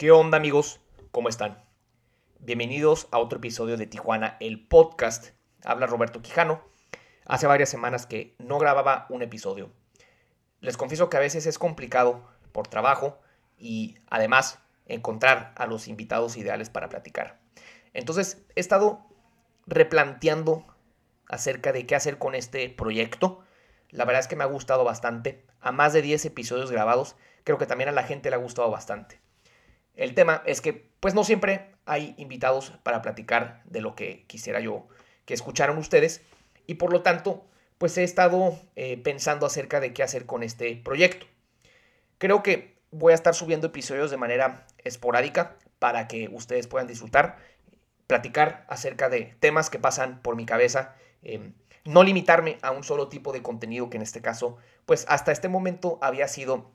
¿Qué onda amigos? ¿Cómo están? Bienvenidos a otro episodio de Tijuana, el podcast. Habla Roberto Quijano. Hace varias semanas que no grababa un episodio. Les confieso que a veces es complicado por trabajo y además encontrar a los invitados ideales para platicar. Entonces he estado replanteando acerca de qué hacer con este proyecto. La verdad es que me ha gustado bastante. A más de 10 episodios grabados, creo que también a la gente le ha gustado bastante. El tema es que pues no siempre hay invitados para platicar de lo que quisiera yo que escucharan ustedes y por lo tanto pues he estado eh, pensando acerca de qué hacer con este proyecto. Creo que voy a estar subiendo episodios de manera esporádica para que ustedes puedan disfrutar, platicar acerca de temas que pasan por mi cabeza, em, no limitarme a un solo tipo de contenido que en este caso pues hasta este momento había sido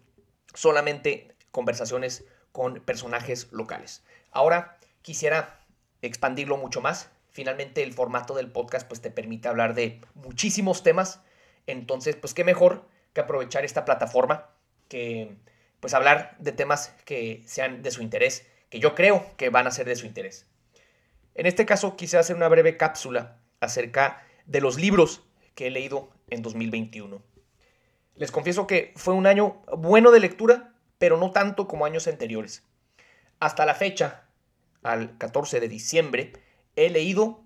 solamente conversaciones con personajes locales. Ahora quisiera expandirlo mucho más. Finalmente el formato del podcast pues te permite hablar de muchísimos temas. Entonces, pues qué mejor que aprovechar esta plataforma que pues hablar de temas que sean de su interés, que yo creo que van a ser de su interés. En este caso quise hacer una breve cápsula acerca de los libros que he leído en 2021. Les confieso que fue un año bueno de lectura, pero no tanto como años anteriores. Hasta la fecha, al 14 de diciembre, he leído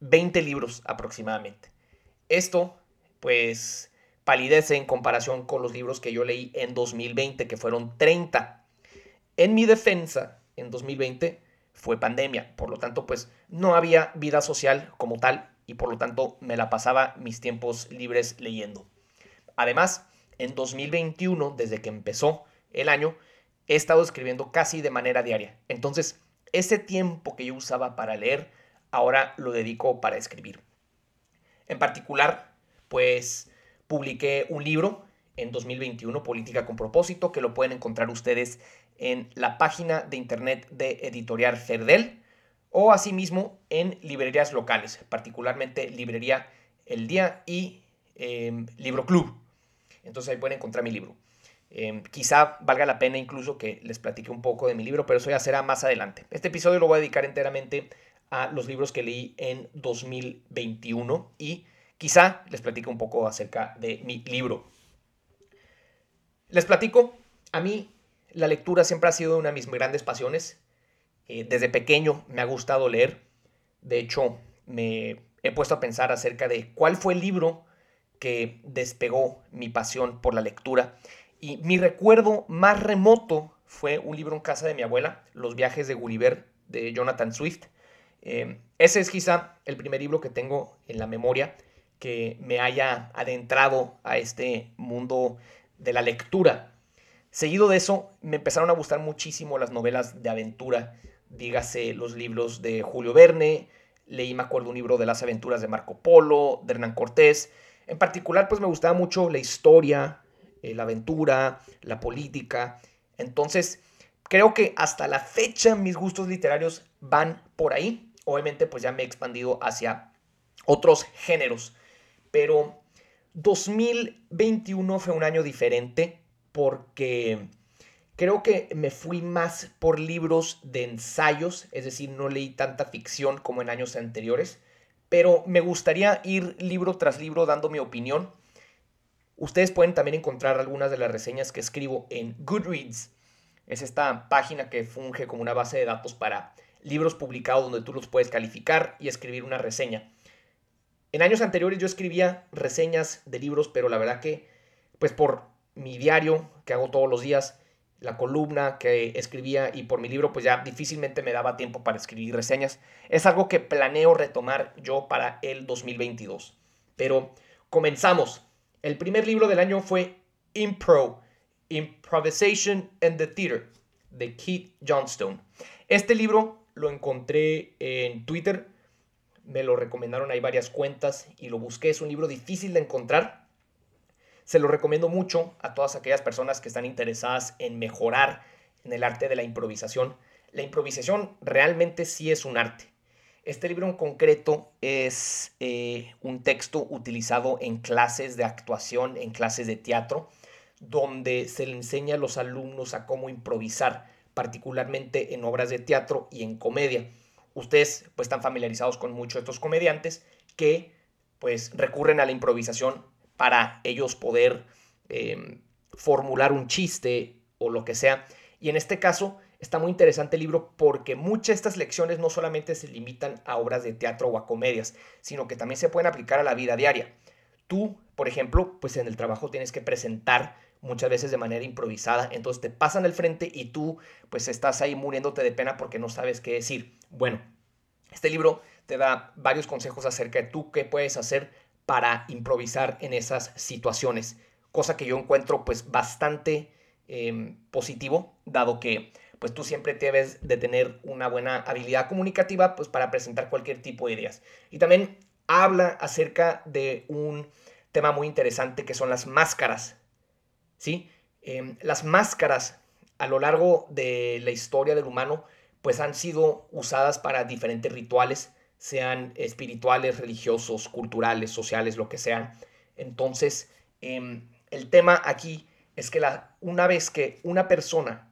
20 libros aproximadamente. Esto, pues, palidece en comparación con los libros que yo leí en 2020, que fueron 30. En mi defensa, en 2020 fue pandemia, por lo tanto, pues, no había vida social como tal y por lo tanto me la pasaba mis tiempos libres leyendo. Además, en 2021, desde que empezó el año, he estado escribiendo casi de manera diaria. Entonces, ese tiempo que yo usaba para leer, ahora lo dedico para escribir. En particular, pues publiqué un libro en 2021, Política con propósito, que lo pueden encontrar ustedes en la página de internet de Editorial Ferdel o asimismo en librerías locales, particularmente Librería El Día y em, Libro Club. Entonces ahí pueden encontrar mi libro. Em, quizá valga la pena incluso que les platique un poco de mi libro, pero eso ya será más adelante. Este episodio lo voy a dedicar enteramente a los libros que leí en 2021 y quizá les platique un poco acerca de mi libro. Les platico, a mí la lectura siempre ha sido una de mis grandes pasiones. Eh, desde pequeño me ha gustado leer. De hecho, me he puesto a pensar acerca de cuál fue el libro que despegó mi pasión por la lectura y mi recuerdo más remoto fue un libro en casa de mi abuela, Los viajes de Gulliver, de Jonathan Swift. Eh, ese es quizá el primer libro que tengo en la memoria que me haya adentrado a este mundo de la lectura. Seguido de eso, me empezaron a gustar muchísimo las novelas de aventura, dígase los libros de Julio Verne, leí, me acuerdo, un libro de las aventuras de Marco Polo, de Hernán Cortés. En particular, pues me gustaba mucho la historia, eh, la aventura, la política. Entonces, creo que hasta la fecha mis gustos literarios van por ahí. Obviamente, pues ya me he expandido hacia otros géneros. Pero 2021 fue un año diferente porque creo que me fui más por libros de ensayos, es decir, no leí tanta ficción como en años anteriores, pero me gustaría ir libro tras libro dando mi opinión Ustedes pueden también encontrar algunas de las reseñas que escribo en Goodreads. Es esta página que funge como una base de datos para libros publicados donde tú los puedes calificar y escribir una reseña. En años anteriores yo escribía reseñas de libros, pero la verdad que, pues por mi diario que hago todos los días, la columna que escribía y por mi libro, pues ya difícilmente me daba tiempo para escribir reseñas. Es algo que planeo retomar yo para el 2022. Pero comenzamos. El primer libro del año fue Impro, Improvisation in the Theater, de Keith Johnstone. Este libro lo encontré en Twitter, me lo recomendaron ahí varias cuentas y lo busqué. Es un libro difícil de encontrar. Se lo recomiendo mucho a todas aquellas personas que están interesadas en mejorar en el arte de la improvisación. La improvisación realmente sí es un arte. Este libro en concreto es eh, un texto utilizado en clases de actuación, en clases de teatro, donde se le enseña a los alumnos a cómo improvisar particularmente en obras de teatro y en comedia. Ustedes pues están familiarizados con muchos de estos comediantes que pues recurren a la improvisación para ellos poder em, formular un chiste o lo que sea. Y en este caso está muy interesante el libro porque muchas de estas lecciones no solamente se limitan a obras de teatro o a comedias, sino que también se pueden aplicar a la vida diaria. Tú, por ejemplo, pues en el trabajo tienes que presentar muchas veces de manera improvisada, entonces te pasan al frente y tú pues estás ahí muriéndote de pena porque no sabes qué decir. Bueno, este libro te da varios consejos acerca de tú qué puedes hacer para improvisar en esas situaciones, cosa que yo encuentro pues bastante em, positivo, dado que pues tú siempre debes de tener una buena habilidad comunicativa pues para presentar cualquier tipo de ideas. Y también habla acerca de un tema muy interesante que son las máscaras, ¿sí? Em, las máscaras a lo largo de la historia del humano pues han sido usadas para diferentes rituales, sean espirituales, religiosos, culturales, sociales, lo que sean. Entonces, em, el tema aquí es que la, una vez que una persona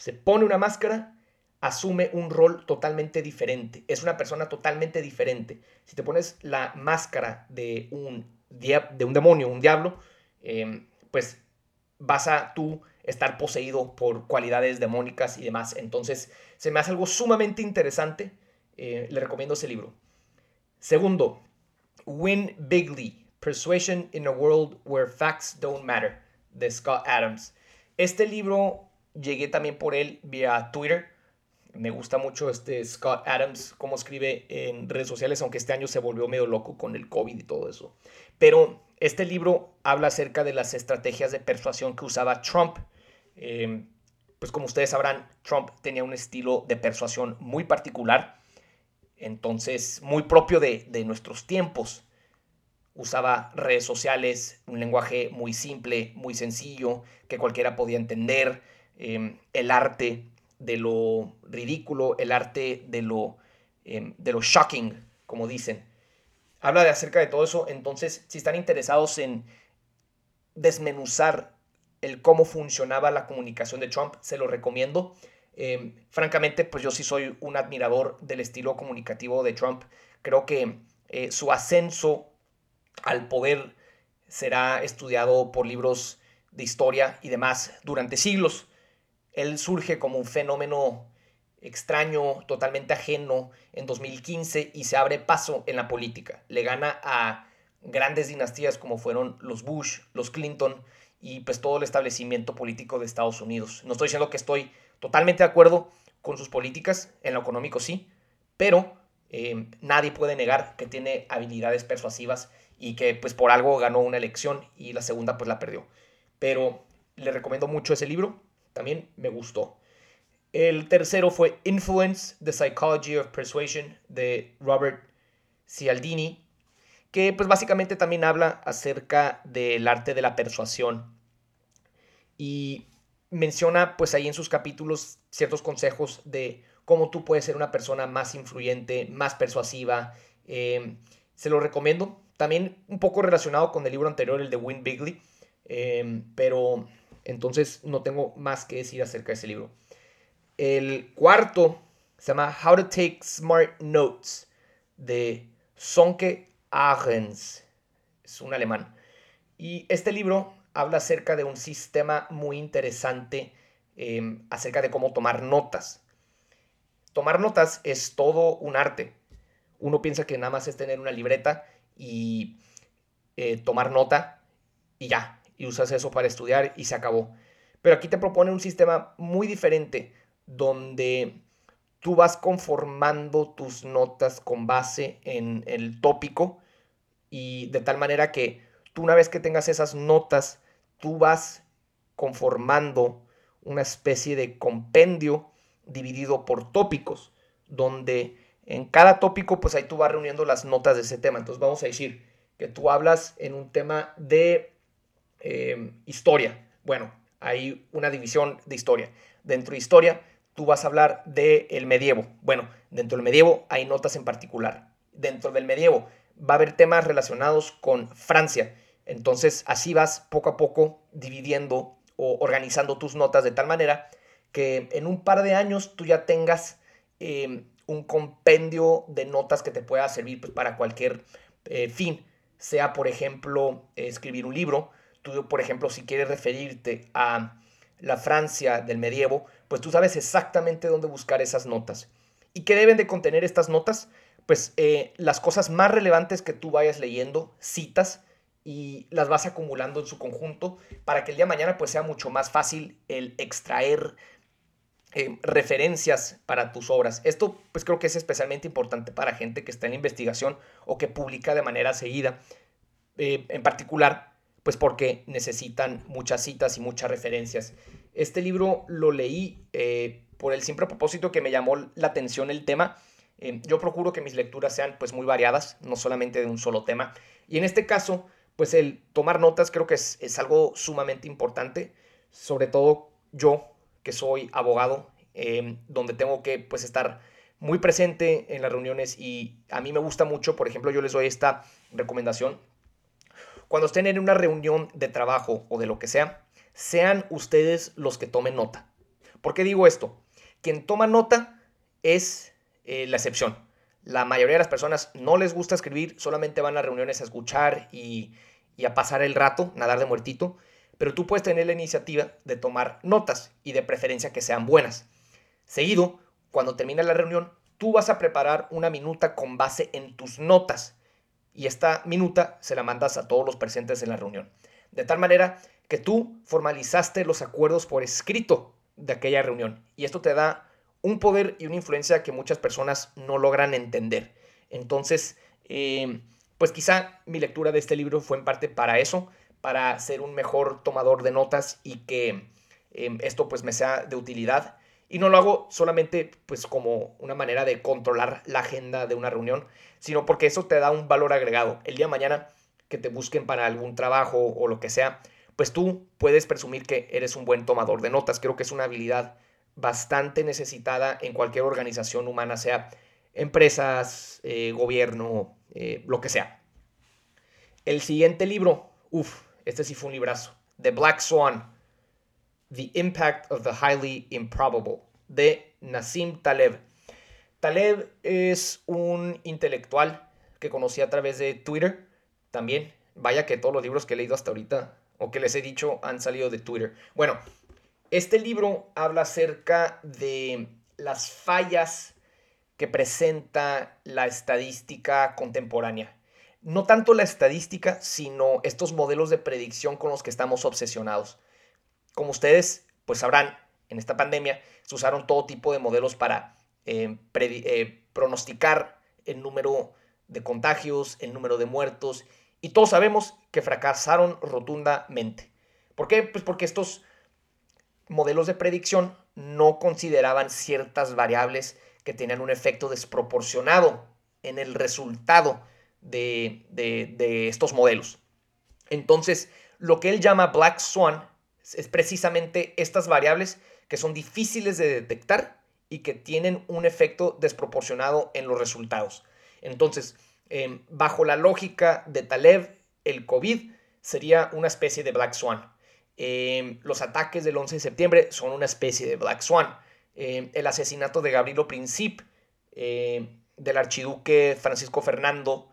se pone una máscara, asume un rol totalmente diferente. Es una persona totalmente diferente. Si te pones la máscara de un, de un demonio, un diablo, em, pues vas a tú estar poseído por cualidades demónicas y demás. Entonces, se me hace algo sumamente interesante. Eh, le recomiendo ese libro. Segundo, Win Bigly, Persuasion in a World Where Facts Don't Matter, de Scott Adams. Este libro llegué también por él vía Twitter. Me gusta mucho este Scott Adams, cómo escribe en redes sociales, aunque este año se volvió medio loco con el COVID y todo eso. Pero este libro habla acerca de las estrategias de persuasión que usaba Trump. Em, pues como ustedes sabrán, Trump tenía un estilo de persuasión muy particular, entonces muy propio de, nuestros tiempos. Usaba redes sociales, un lenguaje muy simple, muy sencillo, que cualquiera podía entender, em, el arte de lo ridículo, el arte de lo, em, de lo shocking, como dicen habla de acerca de todo eso. Entonces, si están interesados en desmenuzar el cómo funcionaba la comunicación de Trump, se lo recomiendo. Em, francamente, pues yo sí soy un admirador del estilo comunicativo de Trump. Creo que eh, su ascenso al poder será estudiado por libros de historia y demás durante siglos. Él surge como un fenómeno extraño, totalmente ajeno en 2015 y se abre paso en la política. Le gana a grandes dinastías como fueron los Bush, los Clinton y pues todo el establecimiento político de Estados Unidos. No estoy diciendo que estoy totalmente de acuerdo con sus políticas, en lo económico sí, pero eh, nadie puede negar que tiene habilidades persuasivas y que pues por algo ganó una elección y la segunda pues la perdió. Pero le recomiendo mucho ese libro, también me gustó. El tercero fue Influence, The Psychology of Persuasion de Robert Cialdini, que pues básicamente también habla acerca del arte de la persuasión y menciona pues ahí en sus capítulos ciertos consejos de cómo tú puedes ser una persona más influyente, más persuasiva. Em, se lo recomiendo. También un poco relacionado con el libro anterior, el de Win Bigley, em, pero entonces no tengo más que decir acerca de ese libro. El cuarto se llama How to Take Smart Notes de Sonke Agens. Es un alemán. Y este libro habla acerca de un sistema muy interesante em, acerca de cómo tomar notas. Tomar notas es todo un arte. Uno piensa que nada más es tener una libreta y eh, tomar nota y ya, y usas eso para estudiar y se acabó. Pero aquí te propone un sistema muy diferente donde tú vas conformando tus notas con base en el tópico y de tal manera que tú una vez que tengas esas notas, tú vas conformando una especie de compendio dividido por tópicos, donde en cada tópico pues ahí tú vas reuniendo las notas de ese tema. Entonces vamos a decir que tú hablas en un tema de eh, historia. Bueno, hay una división de historia. Dentro de historia tú vas a hablar del medievo. Bueno, dentro del medievo hay notas en particular. Dentro del medievo va a haber temas relacionados con Francia. Entonces así vas poco a poco dividiendo o organizando tus notas de tal manera que en un par de años tú ya tengas em, un compendio de notas que te pueda servir pues, para cualquier eh, fin, sea por ejemplo escribir un libro, tú por ejemplo si quieres referirte a la Francia del medievo, pues tú sabes exactamente dónde buscar esas notas. ¿Y qué deben de contener estas notas? Pues eh, las cosas más relevantes que tú vayas leyendo, citas, y las vas acumulando en su conjunto para que el día de mañana pues sea mucho más fácil el extraer eh, referencias para tus obras. Esto pues creo que es especialmente importante para gente que está en investigación o que publica de manera seguida. Eh, en particular, pues porque necesitan muchas citas y muchas referencias. Este libro lo leí eh, por el simple propósito que me llamó la atención el tema. yo procuro que mis lecturas sean pues muy variadas, no solamente de un solo tema. Y en este caso, pues el tomar notas creo que es, es algo sumamente importante, sobre todo yo que soy abogado, em, donde tengo que pues estar muy presente en las reuniones y a mí me gusta mucho, por ejemplo, yo les doy esta recomendación. Cuando estén en una reunión de trabajo o de lo que sea, sean ustedes los que tomen nota. ¿Por qué digo esto? Quien toma nota es eh, la excepción. La mayoría de las personas no les gusta escribir, solamente van a reuniones a escuchar y, y a pasar el rato, nadar de muertito pero tú puedes tener la iniciativa de tomar notas y de preferencia que sean buenas. Seguido, cuando termine la reunión, tú vas a preparar una minuta con base en tus notas y esta minuta se la mandas a todos los presentes en la reunión. De tal manera que tú formalizaste los acuerdos por escrito de aquella reunión y esto te da un poder y una influencia que muchas personas no logran entender. Entonces, eh, pues quizá mi lectura de este libro fue en parte para eso, para ser un mejor tomador de notas y que em, esto pues me sea de utilidad. Y no lo hago solamente pues como una manera de controlar la agenda de una reunión, sino porque eso te da un valor agregado. El día de mañana que te busquen para algún trabajo o lo que sea, pues tú puedes presumir que eres un buen tomador de notas. Creo que es una habilidad bastante necesitada en cualquier organización humana, sea empresas, eh, gobierno, eh, lo que sea. El siguiente libro, uff, este sí fue un librazo. The Black Swan. The Impact of the Highly Improbable. De Nassim Taleb. Taleb es un intelectual que conocí a través de Twitter también. Vaya que todos los libros que he leído hasta ahorita o que les he dicho han salido de Twitter. Bueno, este libro habla acerca de las fallas que presenta la estadística contemporánea no tanto la estadística, sino estos modelos de predicción con los que estamos obsesionados. Como ustedes pues sabrán, en esta pandemia se usaron todo tipo de modelos para eh, eh, pronosticar el número de contagios, el número de muertos, y todos sabemos que fracasaron rotundamente. ¿Por qué? Pues porque estos modelos de predicción no consideraban ciertas variables que tenían un efecto desproporcionado en el resultado de, estos modelos. Entonces, lo que él llama Black Swan es precisamente estas variables que son difíciles de detectar y que tienen un efecto desproporcionado en los resultados. Entonces, em, bajo la lógica de Taleb, el COVID sería una especie de Black Swan. Em, los ataques del 11 de septiembre son una especie de Black Swan. Em, el asesinato de Gabrielo Princip, del archiduque Francisco Fernando,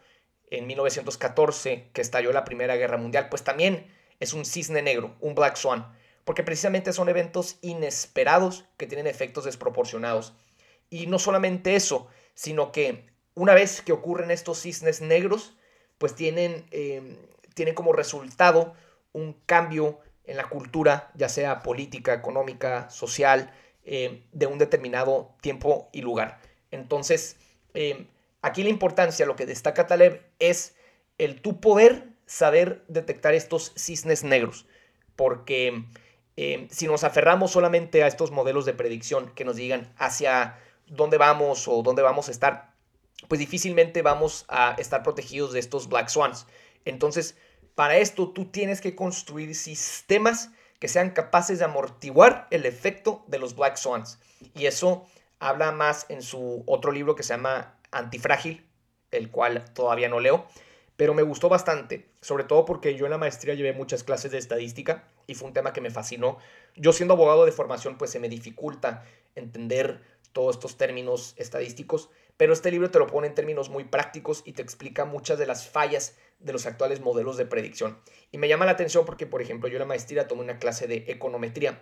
en 1914, que estalló la Primera Guerra Mundial, pues también es un cisne negro, un Black Swan, porque precisamente son eventos inesperados que tienen efectos desproporcionados. Y no solamente eso, sino que una vez que ocurren estos cisnes negros, pues tienen, em, tienen como resultado un cambio en la cultura, ya sea política, económica, social, em, de un determinado tiempo y lugar. Entonces, em, Aquí la importancia, lo que destaca Taleb, es el tu poder saber detectar estos cisnes negros. Porque eh, si nos aferramos solamente a estos modelos de predicción que nos digan hacia dónde vamos o dónde vamos a estar, pues difícilmente vamos a estar protegidos de estos Black Swans. Entonces, para esto tú tienes que construir sistemas que sean capaces de amortiguar el efecto de los Black Swans. Y eso habla más en su otro libro que se llama Antifrágil, el cual todavía no leo, pero me gustó bastante, sobre todo porque yo en la maestría llevé muchas clases de estadística y fue un tema que me fascinó. Yo siendo abogado de formación, pues se me dificulta entender todos estos términos estadísticos, pero este libro te lo pone en términos muy prácticos y te explica muchas de las fallas de los actuales modelos de predicción. Y me llama la atención porque, por ejemplo, yo en la maestría tomé una clase de econometría,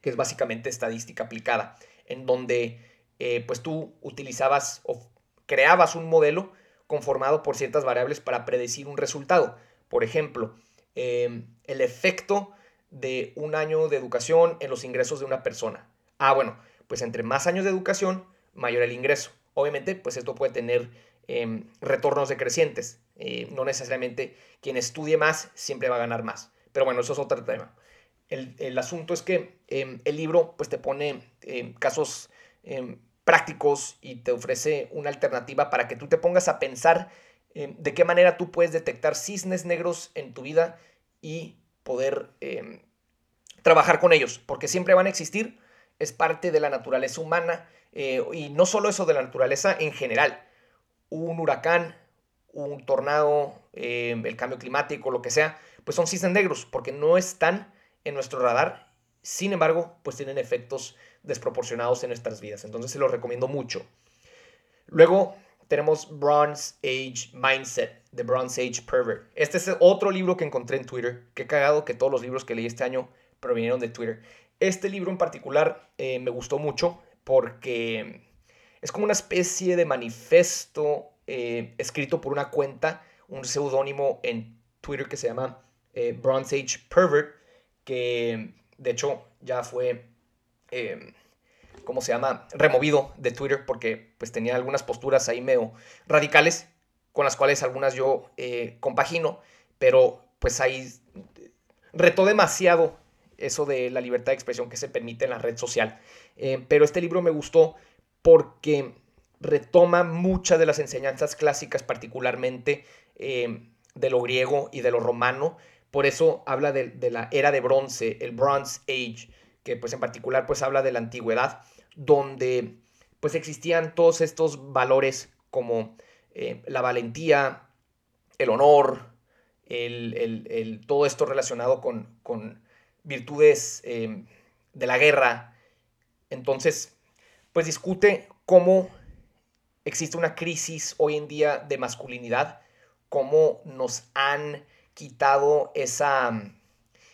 que es básicamente estadística aplicada, en donde eh, pues tú utilizabas o creabas un modelo conformado por ciertas variables para predecir un resultado. Por ejemplo, em, el efecto de un año de educación en los ingresos de una persona. Ah, bueno, pues entre más años de educación, mayor el ingreso. Obviamente, pues esto puede tener em, retornos decrecientes. Eh, no necesariamente quien estudie más siempre va a ganar más. Pero bueno, eso es otro tema. El, asunto es que em, el libro pues te pone casos prácticos y te ofrece una alternativa para que tú te pongas a pensar eh, de qué manera tú puedes detectar cisnes negros en tu vida y poder em, trabajar con ellos, porque siempre van a existir, es parte de la naturaleza humana eh, y no solo eso de la naturaleza en general, un huracán, un tornado, em, el cambio climático, lo que sea, pues son cisnes negros, porque no están en nuestro radar, sin embargo, pues tienen efectos desproporcionados en nuestras vidas. Entonces se los recomiendo mucho. Luego tenemos Bronze Age Mindset, The Bronze Age Pervert. Este es otro libro que encontré en Twitter. Qué cagado que todos los libros que leí este año provinieron de Twitter. Este libro en particular eh, me gustó mucho porque es como una especie de manifesto eh, escrito por una cuenta, un seudónimo en Twitter que se llama eh, Bronze Age Pervert, que de hecho ya fue eh, ¿cómo se llama? Removido de Twitter porque pues tenía algunas posturas ahí medio radicales con las cuales algunas yo eh, compagino, pero pues ahí retó demasiado eso de la libertad de expresión que se permite en la red social. Eh, pero este libro me gustó porque retoma muchas de las enseñanzas clásicas, particularmente de lo griego y de lo romano. Por eso habla de, de la era de bronce, el Bronze Age, que pues en particular pues habla de la antigüedad, donde pues existían todos estos valores como eh, la valentía, el honor, el, todo esto relacionado con, con virtudes eh, de la guerra. Entonces, pues discute cómo existe una crisis hoy en día de masculinidad, cómo nos han quitado esa,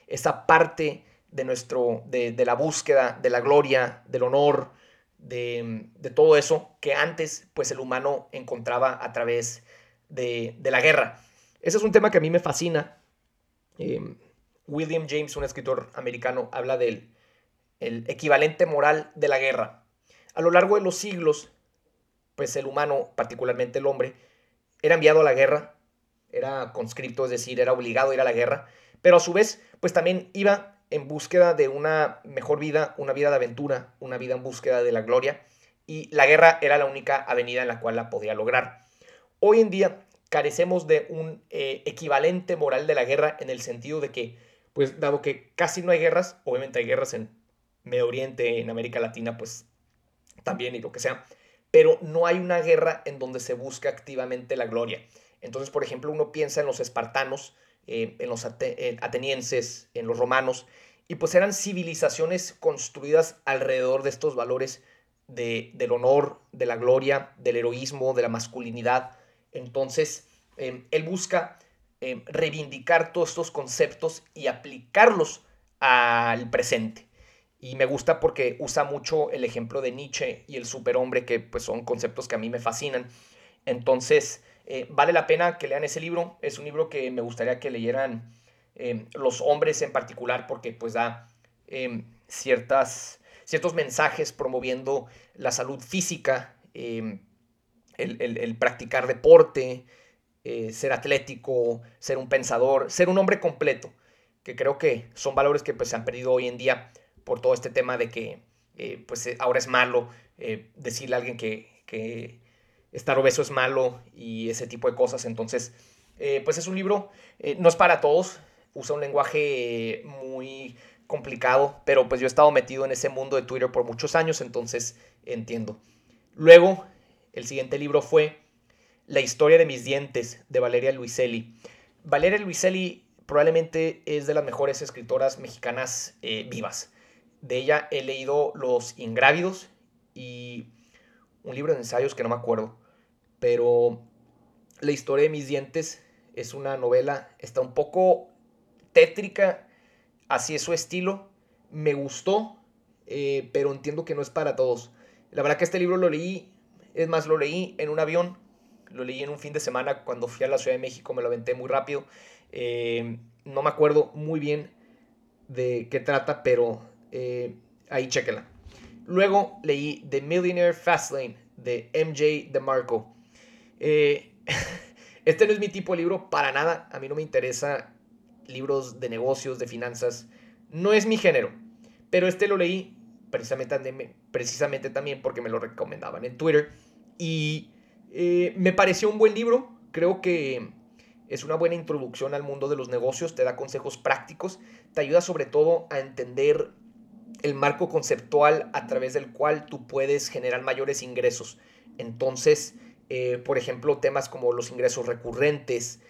esa parte de, nuestro, de, la búsqueda, de la gloria, del honor, de, todo eso que antes pues el humano encontraba a través de, la guerra. Ese es un tema que a mí me fascina. Em, William James, un escritor americano, habla del el equivalente moral de la guerra. A lo largo de los siglos, pues el humano, particularmente el hombre, era enviado a la guerra, era conscripto, es decir, era obligado a ir a la guerra, pero a su vez, pues también iba en búsqueda de una mejor vida, una vida de aventura, una vida en búsqueda de la gloria, y la guerra era la única avenida en la cual la podía lograr. Hoy en día carecemos de un eh, equivalente moral de la guerra en el sentido de que, pues dado que casi no hay guerras, obviamente hay guerras en Medio Oriente, en América Latina, pues también y lo que sea, pero no hay una guerra en donde se busca activamente la gloria. Entonces, por ejemplo, uno piensa en los espartanos, en los atenienses, en los romanos, y pues eran civilizaciones construidas alrededor de estos valores de, del honor, de la gloria, del heroísmo, de la masculinidad. Entonces, em, él busca em, reivindicar todos estos conceptos y aplicarlos al presente. Y me gusta porque usa mucho el ejemplo de Nietzsche y el superhombre, que pues son conceptos que a mí me fascinan. Entonces, eh, vale la pena que lean ese libro. Es un libro que me gustaría que leyeran eh, los hombres en particular porque pues da eh, ciertas, ciertos mensajes promoviendo la salud física, el, el, practicar deporte, ser atlético, ser un pensador, ser un hombre completo, que creo que son valores que pues se han perdido hoy en día por todo este tema de que pues ahora es malo decirle a alguien que, que estar obeso es malo y ese tipo de cosas. Entonces, eh, pues es un libro, eh, no es para todos, usa un lenguaje muy complicado, pero pues yo he estado metido en ese mundo de Twitter por muchos años, entonces entiendo. Luego, el siguiente libro fue La historia de mis dientes de Valeria Luiselli. Valeria Luiselli probablemente es de las mejores escritoras mexicanas eh, vivas. De ella he leído Los Ingrávidos y un libro de ensayos que no me acuerdo. Pero La historia de mis dientes es una novela, está un poco tétrica, así es su estilo. Me gustó, eh, pero entiendo que no es para todos. La verdad que este libro lo leí, es más, lo leí en un avión, lo leí en un fin de semana cuando fui a la Ciudad de México, me lo aventé muy rápido. Eh, no me acuerdo muy bien de qué trata, pero eh, ahí chéquela. Luego leí The Millionaire Fastlane de MJ DeMarco. Eh, este no es mi tipo de libro para nada. A mí no me interesa libros de negocios, de finanzas. No es mi género. Pero este lo leí precisamente, precisamente también porque me lo recomendaban en Twitter. Y eh, me pareció un buen libro. Creo que es una buena introducción al mundo de los negocios. Te da consejos prácticos. Te ayuda sobre todo a entender el marco conceptual a través del cual tú puedes generar mayores ingresos. Entonces, eh, por ejemplo, temas como los ingresos recurrentes,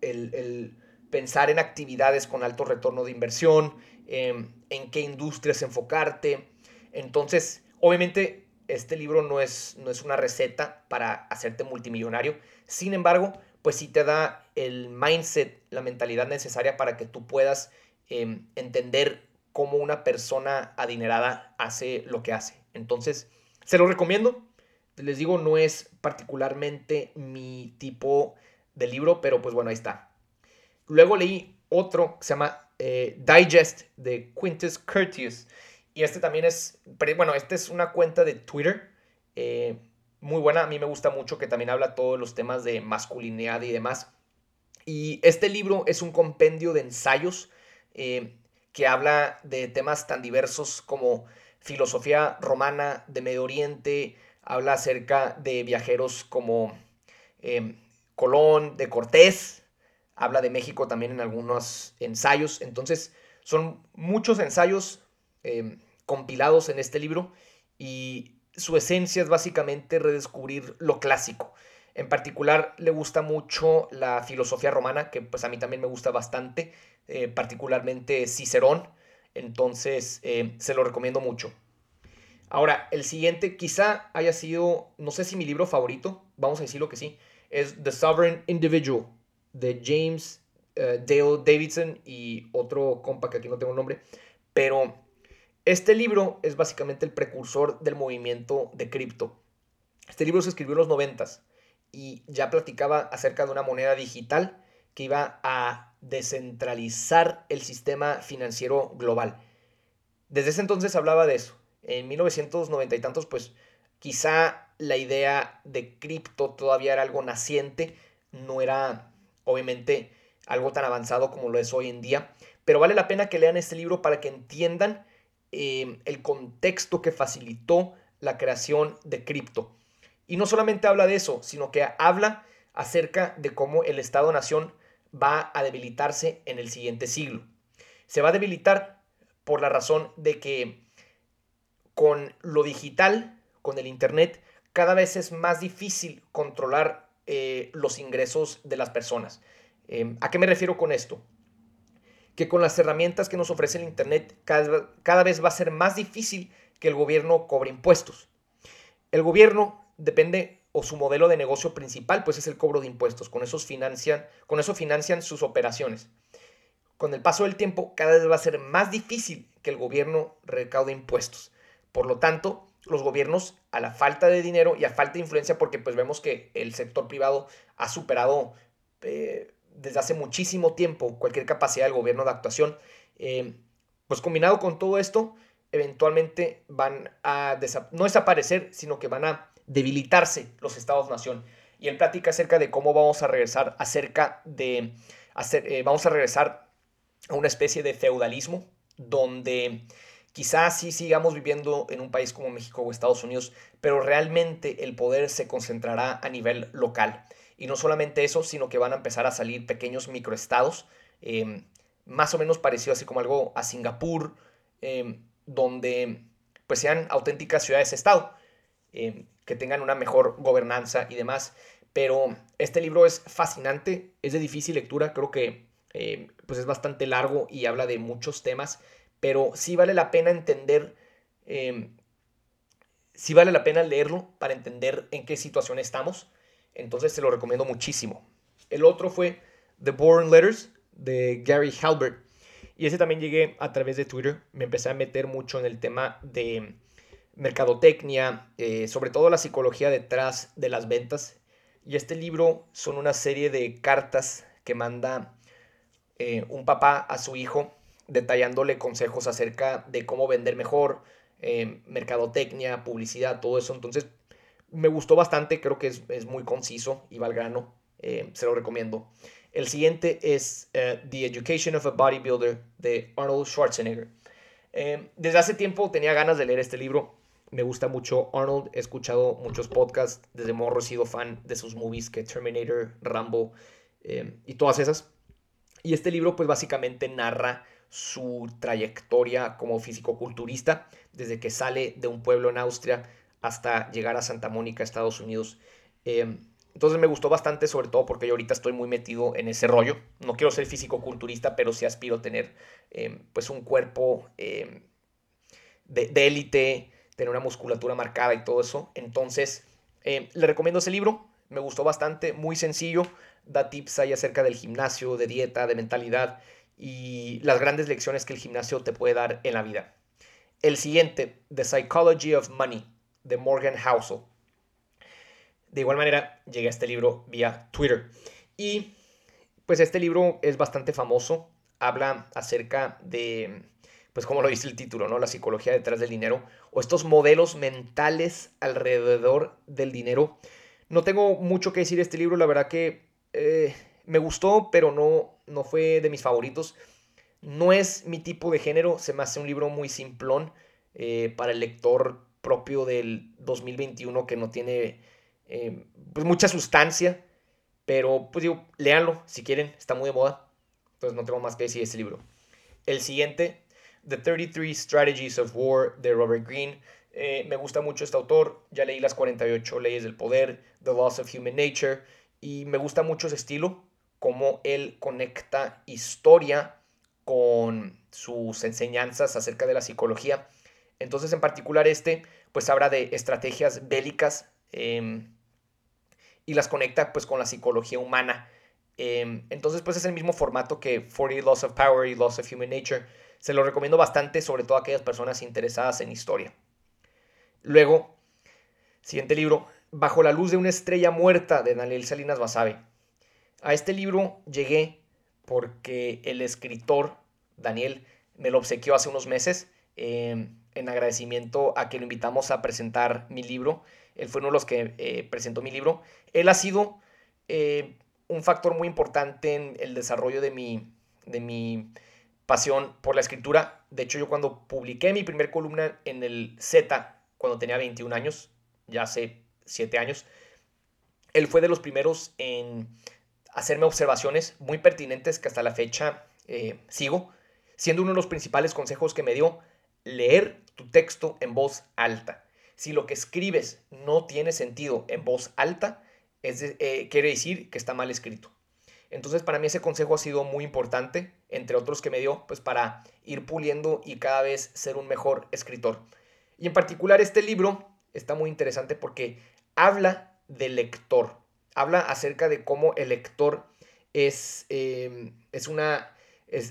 el, pensar en actividades con alto retorno de inversión, em, en qué industrias enfocarte. Entonces, obviamente, este libro no es, no es una receta para hacerte multimillonario. Sin embargo, pues sí te da el mindset, la mentalidad necesaria para que tú puedas em, entender cómo una persona adinerada hace lo que hace. Entonces, se lo recomiendo. Les digo, no es particularmente mi tipo de libro, pero pues bueno, ahí está. Luego leí otro que se llama eh, Digest de Quintus Curtius. Y este también es, bueno, este es una cuenta de Twitter. Eh, muy buena, a mí me gusta mucho que también habla todos los temas de masculinidad y demás. Y este libro es un compendio de ensayos eh, que habla de temas tan diversos como filosofía romana de Medio Oriente, habla acerca de viajeros como em, Colón, de Cortés, habla de México también en algunos ensayos. Entonces, son muchos ensayos em, compilados en este libro y su esencia es básicamente redescubrir lo clásico. En particular le gusta mucho la filosofía romana, que pues a mí también me gusta bastante, eh, particularmente Cicerón, entonces eh, se lo recomiendo mucho. Ahora, el siguiente quizá haya sido, no sé si mi libro favorito, vamos a decirlo que sí, es The Sovereign Individual de James eh, Dale Davidson y otro compa que aquí no tengo el nombre, pero este libro es básicamente el precursor del movimiento de cripto. Este libro se escribió en los noventas y ya platicaba acerca de una moneda digital que iba a descentralizar el sistema financiero global. Desde ese entonces hablaba de eso. En 1990 y tantos, pues quizá la idea de cripto todavía era algo naciente, no era obviamente algo tan avanzado como lo es hoy en día, pero vale la pena que lean este libro para que entiendan eh, el contexto que facilitó la creación de cripto. Y no solamente habla de eso, sino que habla acerca de cómo el Estado-Nación va a debilitarse en el siguiente siglo. Se va a debilitar por la razón de que con lo digital, con el Internet, cada vez es más difícil controlar eh, los ingresos de las personas. Em, ¿A qué me refiero con esto? Que con las herramientas que nos ofrece el Internet, cada, cada vez va a ser más difícil que el gobierno cobre impuestos. El gobierno depende o su modelo de negocio principal pues es el cobro de impuestos. Con, esos financian, con eso financian sus operaciones. Con el paso del tiempo cada vez va a ser más difícil que el gobierno recaude impuestos. Por lo tanto, los gobiernos a la falta de dinero y a falta de influencia, porque pues vemos que el sector privado ha superado eh, desde hace muchísimo tiempo cualquier capacidad del gobierno de actuación, eh, pues combinado con todo esto, eventualmente van a no desaparecer, sino que van a debilitarse los estados-nación. Y él platica acerca de cómo vamos a regresar, acerca de, hacer, eh, vamos a regresar a una especie de feudalismo donde quizás sí sigamos viviendo en un país como México o Estados Unidos, pero realmente el poder se concentrará a nivel local. Y no solamente eso, sino que van a empezar a salir pequeños microestados, eh, más o menos parecido así como algo a Singapur, eh, donde pues sean auténticas ciudades-estado. Eh, que tengan una mejor gobernanza y demás. pero este libro es fascinante, es de difícil lectura, creo que pues es bastante largo y habla de muchos temas, pero sí vale la pena entender, eh, sí vale la pena leerlo para entender en qué situación estamos, entonces se lo recomiendo muchísimo. El otro fue The Born Letters de Gary Halbert. Y ese también llegué a través de Twitter. Me empecé a meter mucho en el tema de mercadotecnia, eh, sobre todo la psicología detrás de las ventas. Y este libro son una serie de cartas que manda eh, un papá a su hijo detallándole consejos acerca de cómo vender mejor, eh, mercadotecnia, publicidad, todo eso. Entonces me gustó bastante, creo que es, muy conciso y va al grano. se lo recomiendo. El siguiente es eh, The Education of a Bodybuilder de Arnold Schwarzenegger. Eh, desde hace tiempo tenía ganas de leer este libro. Me gusta mucho Arnold. He escuchado muchos podcasts. Desde morro he sido fan de sus movies que Terminator, Rambo y todas esas. Y este libro pues básicamente narra su trayectoria como físico-culturista desde que sale de un pueblo en Austria hasta llegar a Santa Mónica, Estados Unidos. Entonces me gustó bastante, sobre todo porque yo ahorita estoy muy metido en ese rollo. No quiero ser físico-culturista, pero sí aspiro a tener em, pues un cuerpo em, de élite, tener una musculatura marcada y todo eso. Entonces em, le recomiendo ese libro. Me gustó bastante, muy sencillo. Da tips ahí acerca del gimnasio, de dieta, de mentalidad y las grandes lecciones que el gimnasio te puede dar en la vida. El siguiente, The Psychology of Money, de Morgan Housel. De igual manera, llegué a este libro vía Twitter. Y pues este libro es bastante famoso. Habla acerca de, pues como lo dice el título, ¿no? La psicología detrás del dinero. O estos modelos mentales alrededor del dinero. No tengo mucho que decir de este libro. La verdad que eh, me gustó, pero no, no fue de mis favoritos. No es mi tipo de género. Se me hace un libro muy simplón eh, para el lector propio del 2021 que no tiene eh, pues mucha sustancia, pero pues digo, léanlo si quieren, está muy de moda. Entonces no tengo más que decir de ese libro. El siguiente, The 33 Strategies of War de Robert Greene. Eh, me gusta mucho este autor, ya leí las 48 leyes del poder, The Laws of Human Nature, y me gusta mucho ese estilo, cómo él conecta historia con sus enseñanzas acerca de la psicología. Entonces, en particular este, pues habla de estrategias bélicas Em, y las conecta pues con la psicología humana. Em, entonces pues es el mismo formato que 40 Laws of Power y Laws of Human Nature. Se lo recomiendo bastante, sobre todo a aquellas personas interesadas en historia. Luego, siguiente libro, Bajo la luz de una estrella muerta de Daniel Salinas Basabe. A este libro llegué porque el escritor Daniel me lo obsequió hace unos meses em, en agradecimiento a que lo invitamos a presentar mi libro él fue uno de los que eh, presentó mi libro. Él ha sido eh, un factor muy importante en el desarrollo de mi, de mi pasión por la escritura. De hecho, yo cuando publiqué mi primer columna en el Z, cuando tenía 21 años, ya hace 7 años, él fue de los primeros en hacerme observaciones muy pertinentes que hasta la fecha eh, sigo, siendo uno de los principales consejos que me dio leer tu texto en voz alta. Si lo que escribes no tiene sentido en voz alta, es eh, quiere decir que está mal escrito. Entonces para mí ese consejo ha sido muy importante, entre otros que me dio, pues para ir puliendo y cada vez ser un mejor escritor. Y en particular este libro está muy interesante porque habla del lector, habla acerca de cómo el lector es, em, es una,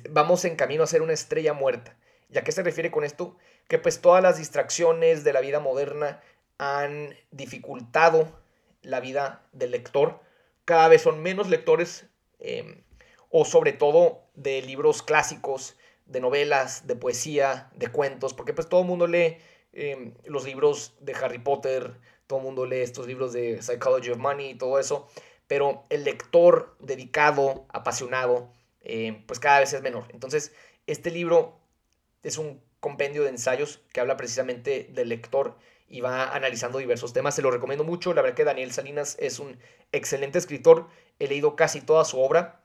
vamos en camino a ser una estrella muerta. ¿Y a qué se refiere con esto? Que pues todas las distracciones de la vida moderna han dificultado la vida del lector. Cada vez son menos lectores em, o sobre todo de libros clásicos, de novelas, de poesía, de cuentos, porque pues todo el mundo lee em, los libros de Harry Potter, todo el mundo lee estos libros de Psychology of Money y todo eso, pero el lector dedicado, apasionado, em, pues cada vez es menor. Entonces, este libro es un compendio de ensayos que habla precisamente del lector y va analizando diversos temas. Se lo recomiendo mucho. La verdad que Daniel Salinas es un excelente escritor. He leído casi toda su obra,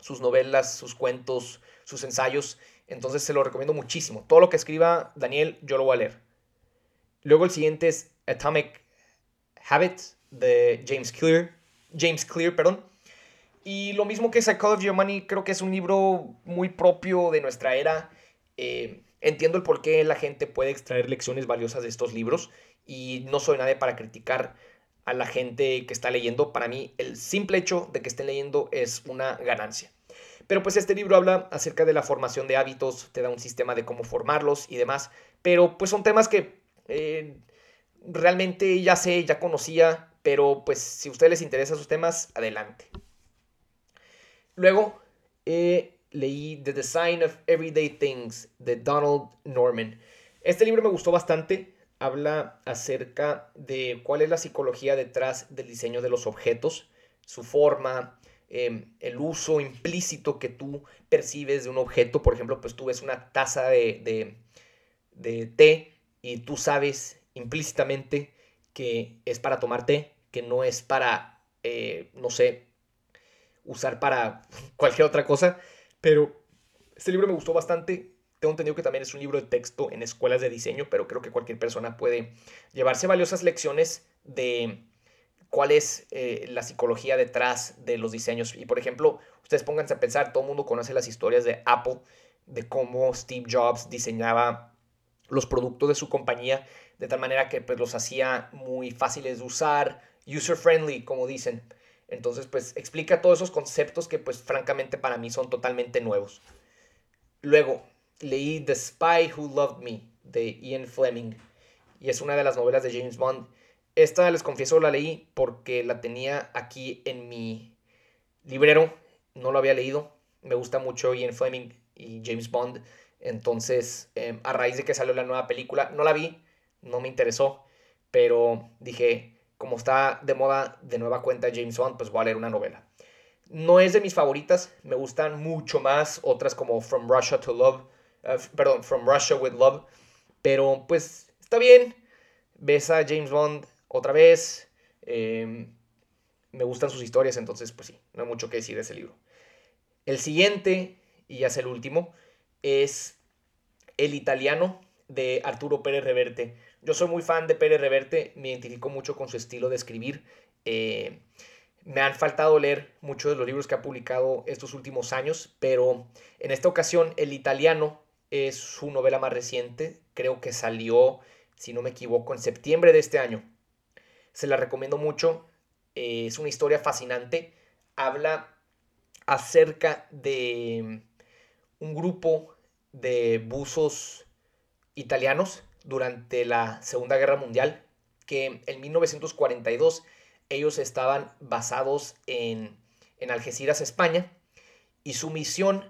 sus novelas, sus cuentos, sus ensayos. Entonces se lo recomiendo muchísimo. Todo lo que escriba Daniel, yo lo voy a leer. Luego el siguiente es Atomic Habits de James Clear. James Clear, perdón. Y lo mismo que Psychology of Money, creo que es un libro muy propio de nuestra era. Eh, entiendo el por qué la gente puede extraer lecciones valiosas de estos libros y no soy nadie para criticar a la gente que está leyendo. Para mí, el simple hecho de que estén leyendo es una ganancia. Pero pues este libro habla acerca de la formación de hábitos, te da un sistema de cómo formarlos y demás. Pero pues son temas que eh, realmente ya sé, ya conocía, pero pues si a ustedes les interesan sus temas, adelante. Luego eh, leí The Design of Everyday Things de Donald Norman. Este libro me gustó bastante. Habla acerca de cuál es la psicología detrás del diseño de los objetos, su forma, em, el uso implícito que tú percibes de un objeto. Por ejemplo, pues tú ves una taza de, de té y tú sabes implícitamente que es para tomar té, que no es para, eh, no sé, usar para cualquier otra cosa. Pero este libro me gustó bastante. Tengo entendido que también es un libro de texto en escuelas de diseño, pero creo que cualquier persona puede llevarse valiosas lecciones de cuál es eh, la psicología detrás de los diseños. Y por ejemplo, ustedes pónganse a pensar, todo el mundo conoce las historias de Apple, de cómo Steve Jobs diseñaba los productos de su compañía de tal manera que pues los hacía muy fáciles de usar, user friendly, como dicen. Entonces, pues explica todos esos conceptos que pues francamente para mí son totalmente nuevos. Luego, leí The Spy Who Loved Me de Ian Fleming y es una de las novelas de James Bond. Esta, les confieso, la leí porque la tenía aquí en mi librero, no lo había leído. Me gusta mucho Ian Fleming y James Bond. Entonces, em, a raíz de que salió la nueva película, no la vi, no me interesó, pero dije, como está de moda de nueva cuenta James Bond, pues voy a leer una novela. No es de mis favoritas, me gustan mucho más otras como From Russia to Love, eh, perdón, From Russia with Love, pero pues está bien, ves a James Bond otra vez, em, me gustan sus historias, entonces pues sí, no hay mucho que decir de ese libro. El siguiente, y ya es el último, es El italiano de Arturo Pérez Reverte. Yo soy muy fan de Pérez Reverte, me identifico mucho con su estilo de escribir. Eh, me han faltado leer muchos de los libros que ha publicado estos últimos años, pero en esta ocasión El italiano es su novela más reciente, creo que salió, si no me equivoco, en septiembre de este año. Se la recomiendo mucho, eh, es una historia fascinante, habla acerca de un grupo de buzos italianos durante la Segunda Guerra Mundial, que en 1942 ellos estaban basados en, en Algeciras, España, y su misión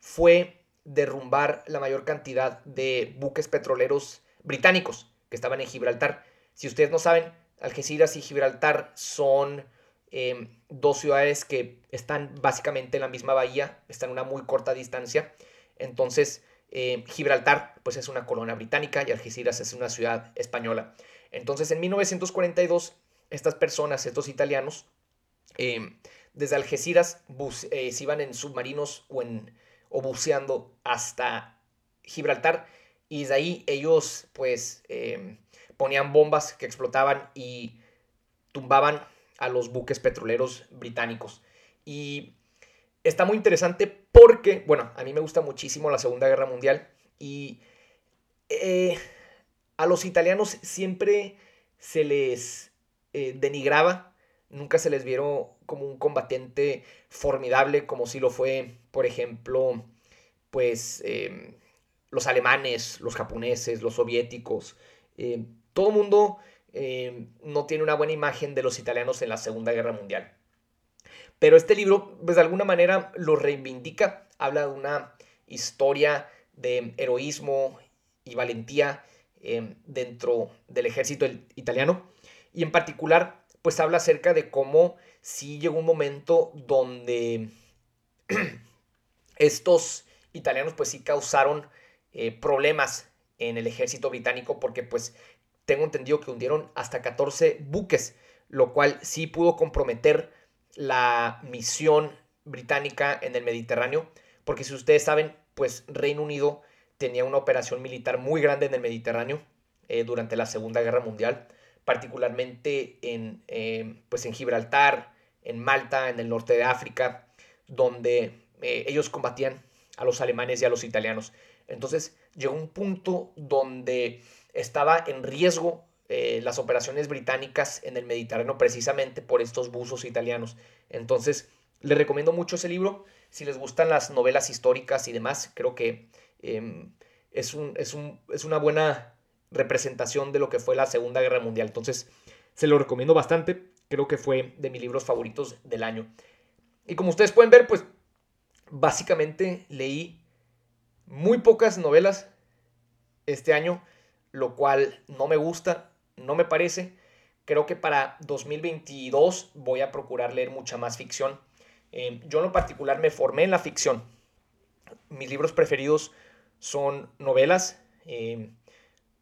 fue derrumbar la mayor cantidad de buques petroleros británicos que estaban en Gibraltar. Si ustedes no saben, Algeciras y Gibraltar son em, dos ciudades que están básicamente en la misma bahía, están a una muy corta distancia. Entonces, eh, Gibraltar, pues es una colonia británica y Algeciras es una ciudad española. Entonces, en 1942, estas personas, estos italianos, eh, desde Algeciras eh, se iban en submarinos o, en, o buceando hasta Gibraltar y desde ahí ellos pues ponían bombas que explotaban y tumbaban a los buques petroleros británicos. Y está muy interesante porque, bueno, a mí me gusta muchísimo la Segunda Guerra Mundial y eh, a los italianos siempre se les eh, denigraba, nunca se les vieron como un combatiente formidable como si lo fue, por ejemplo, pues em, los alemanes, los japoneses, los soviéticos. Eh, todo el mundo em, no tiene una buena imagen de los italianos en la Segunda Guerra Mundial. Pero este libro, pues de alguna manera lo reivindica, habla de una historia de heroísmo y valentía em, dentro del ejército italiano. Y en particular, pues habla acerca de cómo sí llegó un momento donde estos italianos pues sí causaron eh, problemas en el ejército británico porque pues tengo entendido que hundieron hasta 14 buques, lo cual sí pudo comprometer la misión británica en el Mediterráneo, porque si ustedes saben, pues Reino Unido tenía una operación militar muy grande en el Mediterráneo eh, durante la Segunda Guerra Mundial, particularmente en, em, pues en Gibraltar, en Malta, en el norte de África, donde eh, ellos combatían a los alemanes y a los italianos. Entonces llegó un punto donde estaba en riesgo eh, las operaciones británicas en el Mediterráneo precisamente por estos buzos italianos. Entonces les recomiendo mucho ese libro. Si les gustan las novelas históricas y demás, creo que em, es, un, es, un, es una buena representación de lo que fue la Segunda Guerra Mundial. Entonces, se lo recomiendo bastante. Creo que fue de mis libros favoritos del año. Y como ustedes pueden ver, pues básicamente leí muy pocas novelas este año, lo cual no me gusta, no me parece. Creo que para 2022 voy a procurar leer mucha más ficción. Eh, yo en lo particular me formé en la ficción. Mis libros preferidos son novelas. Eh,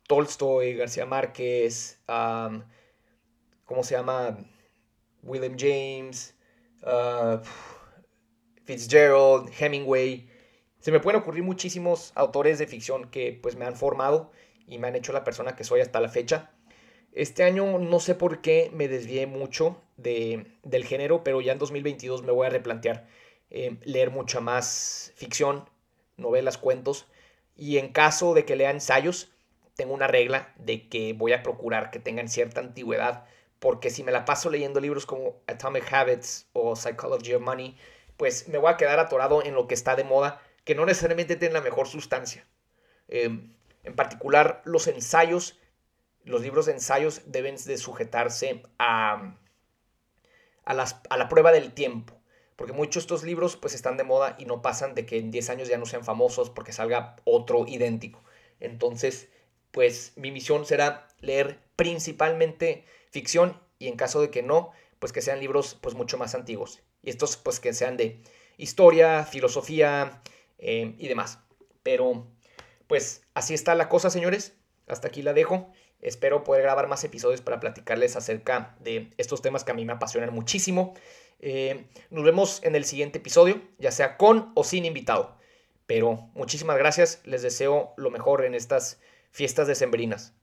Tolstoy, García Márquez, ¿cómo se llama? William James, uh, Fitzgerald, Hemingway. Se me pueden ocurrir muchísimos autores de ficción que pues me han formado y me han hecho la persona que soy hasta la fecha. Este año no sé por qué me desvié mucho de, del género, pero ya en 2022 me voy a replantear eh, leer mucha más ficción, novelas, cuentos. Y en caso de que lea ensayos, tengo una regla de que voy a procurar que tengan cierta antigüedad, porque si me la paso leyendo libros como Atomic Habits o Psychology of Money, pues me voy a quedar atorado en lo que está de moda, que no necesariamente tiene la mejor sustancia. Em, en particular, los ensayos, los libros de ensayos deben de sujetarse a, a, las, a la prueba del tiempo porque muchos de estos libros pues están de moda y no pasan de que en 10 años ya no sean famosos porque salga otro idéntico. Entonces, pues mi misión será leer principalmente ficción y en caso de que no, pues que sean libros pues mucho más antiguos. Y estos pues que sean de historia, filosofía eh, y demás. Pero pues así está la cosa, señores. Hasta aquí la dejo. Espero poder grabar más episodios para platicarles acerca de estos temas que a mí me apasionan muchísimo. Eh, nos vemos en el siguiente episodio, ya sea con o sin invitado. Pero muchísimas gracias, les deseo lo mejor en estas fiestas decembrinas.